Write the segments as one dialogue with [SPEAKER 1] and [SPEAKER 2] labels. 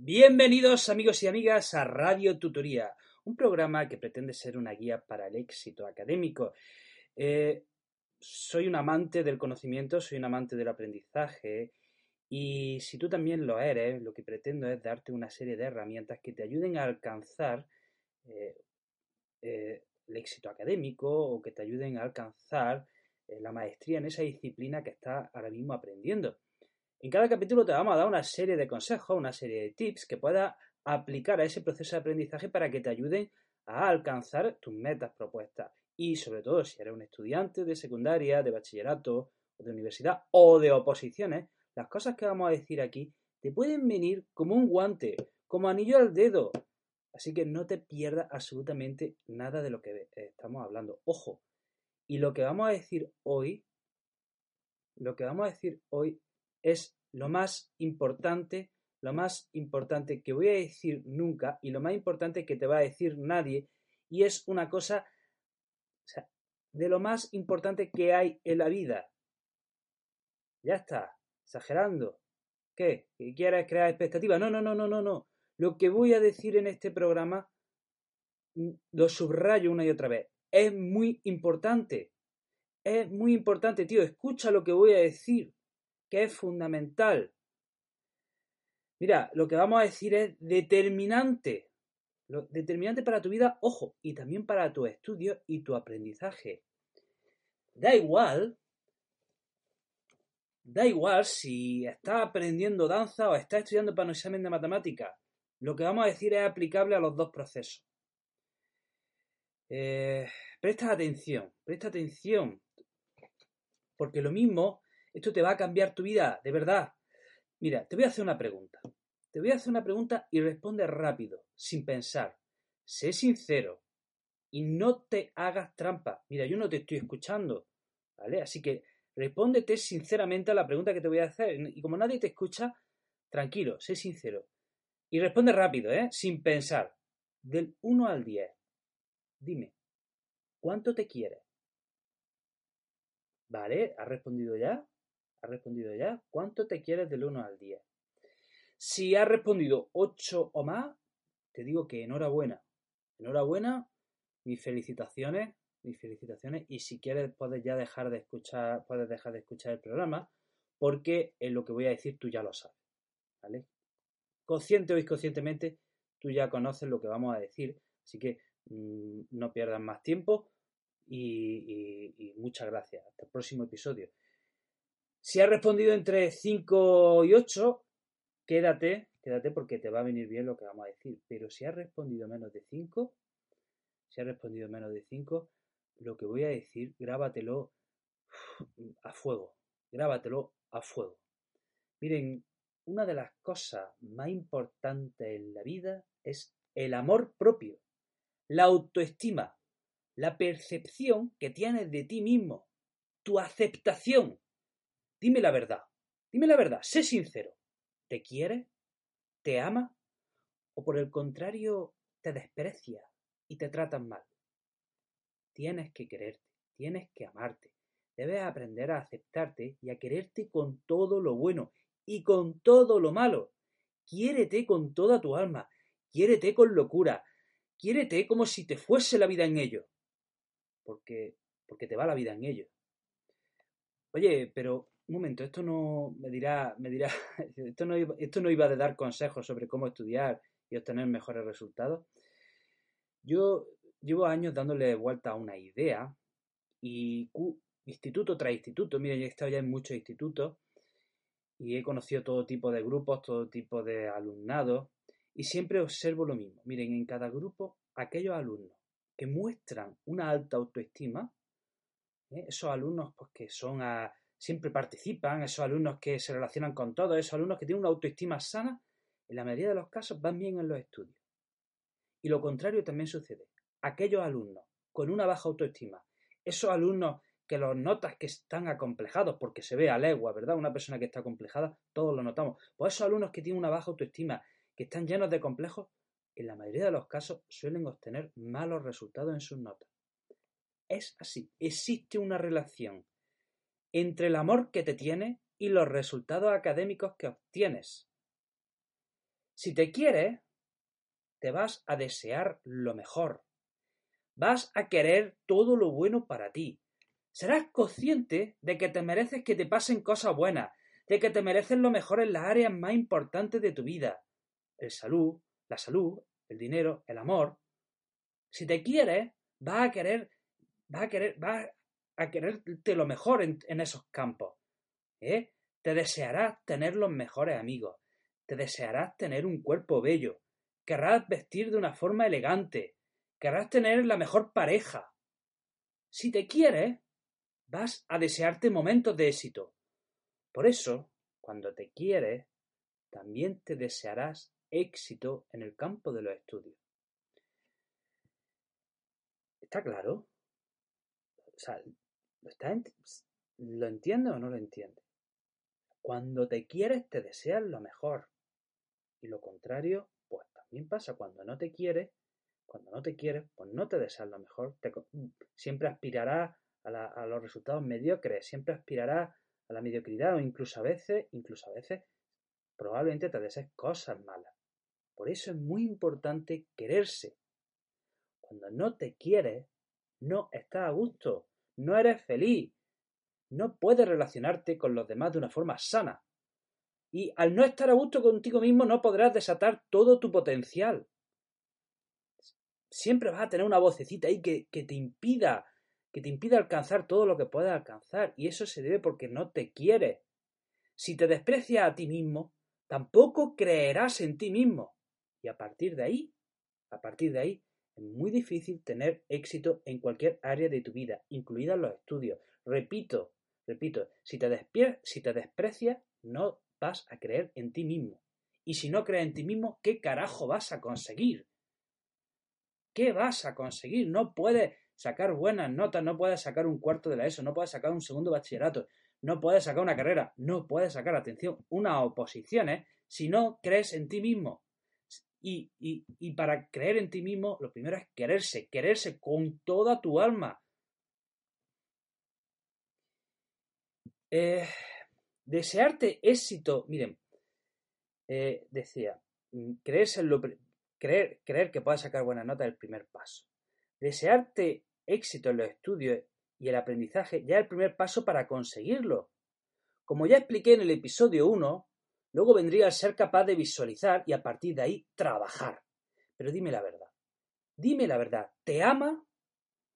[SPEAKER 1] Bienvenidos amigos y amigas a Radio Tutoría, un programa que pretende ser una guía para el éxito académico. Eh, soy un amante del conocimiento, soy un amante del aprendizaje y si tú también lo eres, lo que pretendo es darte una serie de herramientas que te ayuden a alcanzar eh, eh, el éxito académico o que te ayuden a alcanzar la maestría en esa disciplina que estás ahora mismo aprendiendo. En cada capítulo te vamos a dar una serie de consejos, una serie de tips que puedas aplicar a ese proceso de aprendizaje para que te ayuden a alcanzar tus metas propuestas. Y sobre todo, si eres un estudiante de secundaria, de bachillerato, de universidad o de oposiciones, las cosas que vamos a decir aquí te pueden venir como un guante, como anillo al dedo. Así que no te pierdas absolutamente nada de lo que estamos hablando. Ojo, y lo que vamos a decir hoy, lo que vamos a decir hoy es lo más importante, lo más importante que voy a decir nunca y lo más importante que te va a decir nadie y es una cosa de lo más importante que hay en la vida. Ya está, exagerando. ¿Qué? ¿Que quieres crear expectativas? No, no, no, no, no, no. Lo que voy a decir en este programa mm, lo subrayo una y otra vez. Es muy importante. Es muy importante, tío. Escucha lo que voy a decir que es fundamental. Mira, lo que vamos a decir es determinante. Lo determinante para tu vida, ojo, y también para tu estudio y tu aprendizaje. Da igual, da igual si estás aprendiendo danza o estás estudiando para un examen de matemática. Lo que vamos a decir es aplicable a los dos procesos. Eh, presta atención, presta atención, porque lo mismo esto te va a cambiar tu vida, de verdad. Mira, te voy a hacer una pregunta. Te voy a hacer una pregunta y responde rápido, sin pensar. Sé sincero y no te hagas trampa. Mira, yo no te estoy escuchando, ¿vale? Así que respóndete sinceramente a la pregunta que te voy a hacer. Y como nadie te escucha, tranquilo, sé sincero. Y responde rápido, ¿eh? Sin pensar. Del 1 al 10. Dime, ¿cuánto te quieres? ¿Vale? ¿Has respondido ya? ¿Has respondido ya? ¿Cuánto te quieres del 1 al 10? Si has respondido 8 o más, te digo que enhorabuena. Enhorabuena, mis felicitaciones, mis felicitaciones. Y si quieres, puedes ya dejar de escuchar, puedes dejar de escuchar el programa, porque en lo que voy a decir tú ya lo sabes. ¿Vale? Consciente o inconscientemente, tú ya conoces lo que vamos a decir. Así que mmm, no pierdas más tiempo y muchas gracias. Hasta el próximo episodio. Si has respondido entre 5 y 8, quédate, quédate porque te va a venir bien lo que vamos a decir. Pero si has respondido menos de 5, si has respondido menos de 5, lo que voy a decir, grábatelo a fuego. Grábatelo a fuego. Miren, una de las cosas más importantes en la vida es el amor propio, la autoestima, la percepción que tienes de ti mismo, tu aceptación. Dime la verdad, dime la verdad, sé sincero. ¿Te quiere? ¿Te ama? ¿O por el contrario te desprecia y te tratan mal? Tienes que quererte, tienes que amarte. Debes aprender a aceptarte y a quererte con todo lo bueno y con todo lo malo. Quiérete con toda tu alma, quiérete con locura, quiérete como si te fuese la vida en ello. Porque, porque te va la vida en ello. Oye, pero un momento, esto no me dirá, me dirá, esto no, iba, esto no iba a dar consejos sobre cómo estudiar y obtener mejores resultados. Yo llevo años dándole vuelta a una idea y instituto tras instituto, miren, he estado ya en muchos institutos y he conocido todo tipo de grupos, todo tipo de alumnados y siempre observo lo mismo. Miren, en cada grupo, aquellos alumnos que muestran una alta autoestima, ¿eh? esos alumnos pues, que son a, siempre participan, esos alumnos que se relacionan con todos, esos alumnos que tienen una autoestima sana, en la mayoría de los casos van bien en los estudios. Y lo contrario también sucede. Aquellos alumnos con una baja autoestima, esos alumnos que los notas que están acomplejados, porque se ve a legua, ¿verdad? Una persona que está acomplejada, todos lo notamos. Pues esos alumnos que tienen una baja autoestima, que están llenos de complejos, en la mayoría de los casos suelen obtener malos resultados en sus notas. Es así, existe una relación entre el amor que te tiene y los resultados académicos que obtienes. Si te quieres, te vas a desear lo mejor. Vas a querer todo lo bueno para ti. Serás consciente de que te mereces que te pasen cosas buenas, de que te mereces lo mejor en las áreas más importantes de tu vida. El salud, la salud, el dinero, el amor. Si te quieres, vas a querer, vas a querer, vas a quererte lo mejor en, esos campos. ¿eh? Te desearás tener los mejores amigos. Te desearás tener un cuerpo bello. Querrás vestir de una forma elegante. Querrás tener la mejor pareja. Si te quieres, vas a desearte momentos de éxito. Por eso, cuando te quieres, también te desearás éxito en el campo de los estudios. ¿Está claro? O sea, ¿lo, está ¿lo entiendes o no lo entiendes? Cuando te quieres, te deseas lo mejor. Y lo contrario, pues también pasa cuando no te quieres. Cuando no te quieres, pues no te deseas lo mejor. siempre aspirarás a, a, los resultados mediocres, siempre aspirarás a la mediocridad o incluso a veces, incluso a veces, probablemente te desees cosas malas. Por eso es muy importante quererse. Cuando no te quieres, no estás a gusto, no eres feliz, no puedes relacionarte con los demás de una forma sana. Y al no estar a gusto contigo mismo no podrás desatar todo tu potencial. Siempre vas a tener una vocecita ahí que, que te impida, que te impida alcanzar todo lo que puedes alcanzar. Y eso se debe porque no te quieres. Si te desprecias a ti mismo, tampoco creerás en ti mismo. Y a partir de ahí, a partir de ahí, es muy difícil tener éxito en cualquier área de tu vida, incluidas los estudios. Repito, repito, si te, si te desprecias, no vas a creer en ti mismo. Y si no crees en ti mismo, ¿qué carajo vas a conseguir? ¿Qué vas a conseguir? No puedes sacar buenas notas, no puedes sacar un cuarto de la ESO, no puedes sacar un segundo bachillerato, no puedes sacar una carrera, no puedes sacar, atención, unas oposiciones si no crees en ti mismo. Y, y, para creer en ti mismo, lo primero es quererse, quererse con toda tu alma. Eh, desearte éxito, miren, eh, decía, mm, creerse en lo, creer, creer que puedas sacar buenas notas es el primer paso. Desearte éxito en los estudios y el aprendizaje ya es el primer paso para conseguirlo. Como ya expliqué en el episodio 1, Luego vendría el ser capaz de visualizar y a partir de ahí trabajar. Pero dime la verdad. Dime la verdad. ¿Te ama?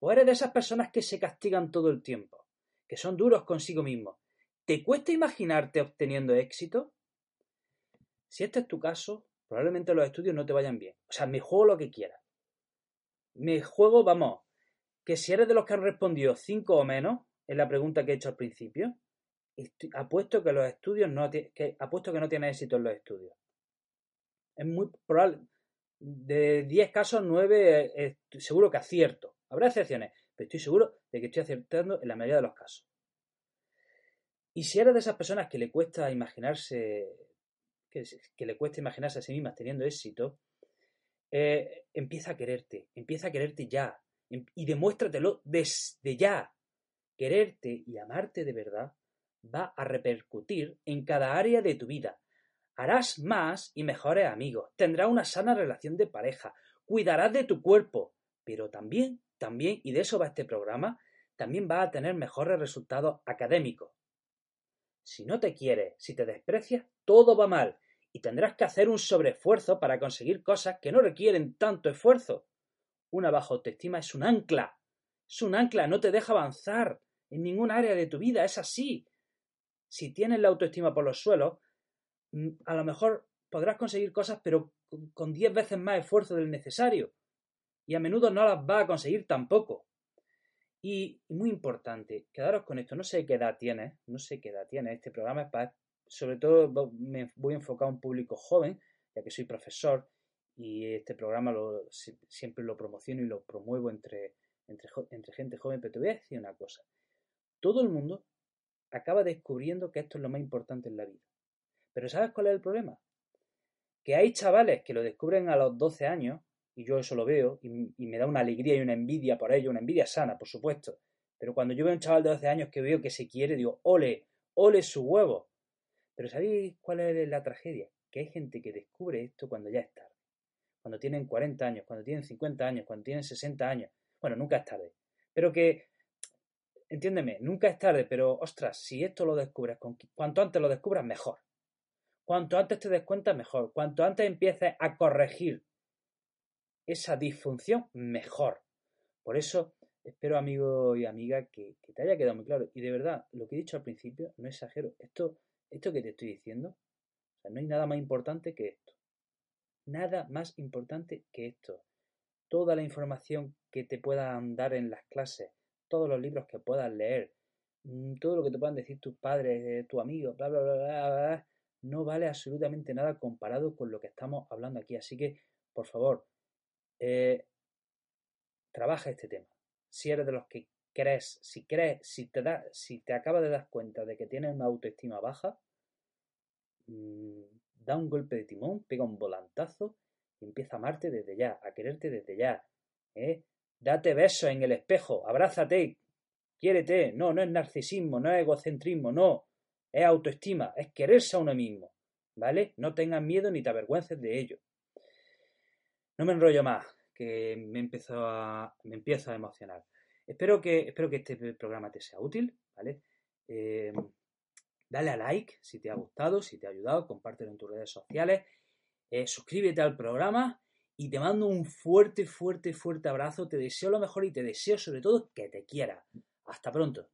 [SPEAKER 1] ¿O eres de esas personas que se castigan todo el tiempo? Que son duros consigo mismos. ¿Te cuesta imaginarte obteniendo éxito? Si este es tu caso, probablemente los estudios no te vayan bien. O sea, me juego lo que quieras. Me juego, vamos, que si eres de los que han respondido cinco o menos en la pregunta que he hecho al principio, apuesto que los estudios no que apuesto que no tiene éxito en los estudios. Es muy probable. De 10 casos, 9 seguro que acierto. Habrá excepciones, pero estoy seguro de que estoy acertando en la mayoría de los casos. Y si eres de esas personas que le cuesta imaginarse, que, le cuesta imaginarse a sí mismas teniendo éxito, eh, empieza a quererte, empieza a quererte ya em, y demuéstratelo desde ya. Quererte y amarte de verdad va a repercutir en cada área de tu vida. Harás más y mejores amigos, tendrás una sana relación de pareja, cuidarás de tu cuerpo, pero también, también, y de eso va este programa, también vas a tener mejores resultados académicos. Si no te quieres, si te desprecias, todo va mal y tendrás que hacer un sobreesfuerzo para conseguir cosas que no requieren tanto esfuerzo. Una baja autoestima es un ancla. Es un ancla, no te deja avanzar en ningún área de tu vida, es así si tienes la autoestima por los suelos, mm, a lo mejor podrás conseguir cosas, pero con 10 veces más esfuerzo del necesario. Y a menudo no las vas a conseguir tampoco. Y, muy importante, quedaros con esto. No sé qué edad tiene, no sé qué edad tiene. Este programa es para, sobre todo me voy a enfocar a un público joven, ya que soy profesor y este programa siempre lo promociono y lo promuevo entre, entre, entre gente joven. Pero te voy a decir una cosa. Todo el mundo acaba descubriendo que esto es lo más importante en la vida. Pero ¿sabes cuál es el problema? Que hay chavales que lo descubren a los 12 años, y yo eso lo veo, y, me da una alegría y una envidia por ello, una envidia sana, por supuesto. Pero cuando yo veo a un chaval de 12 años que veo que se quiere, digo, ole, ole su huevo. Pero ¿sabéis cuál es la tragedia? que hay gente que descubre esto cuando ya es tarde. Cuando tienen 40 años, cuando tienen 50 años, cuando tienen 60 años. Bueno, nunca es tarde. Pero que, entiéndeme, nunca es tarde, pero ostras, si esto lo descubres, cuanto antes lo descubras, mejor. Cuanto antes te des cuenta, mejor. Cuanto antes empieces a corregir esa disfunción, mejor. Por eso, espero, amigo y amiga, que, te haya quedado muy claro. Y de verdad, lo que he dicho al principio, no exagero. Esto, esto que te estoy diciendo, no hay nada más importante que esto. Nada más importante que esto. Toda la información que te puedan dar en las clases, todos los libros que puedas leer, mm, todo lo que te puedan decir tus padres, eh, tus amigos, bla, bla, bla, bla, bla, no vale absolutamente nada comparado con lo que estamos hablando aquí. Así que, por favor, eh, trabaja este tema. Si eres de los que crees, si crees, si te da, si te acabas de dar cuenta de que tienes una autoestima baja, mm, da un golpe de timón, pega un volantazo y empieza a amarte desde ya, a quererte desde ya. ¿eh? Date besos en el espejo, abrázate, quiérete. No, no es narcisismo, no es egocentrismo, no. Es autoestima, es quererse a uno mismo. ¿Vale? No tengas miedo ni te avergüences de ello. No me enrollo más, que me empiezo a, me empiezo a emocionar. Espero que, espero que este programa te sea útil, ¿vale? Eh, dale a like si te ha gustado, si te ha ayudado, compártelo en tus redes sociales, eh, suscríbete al programa y te mando un fuerte, fuerte, fuerte abrazo. Te deseo lo mejor y te deseo sobre todo que te quiera. Hasta pronto.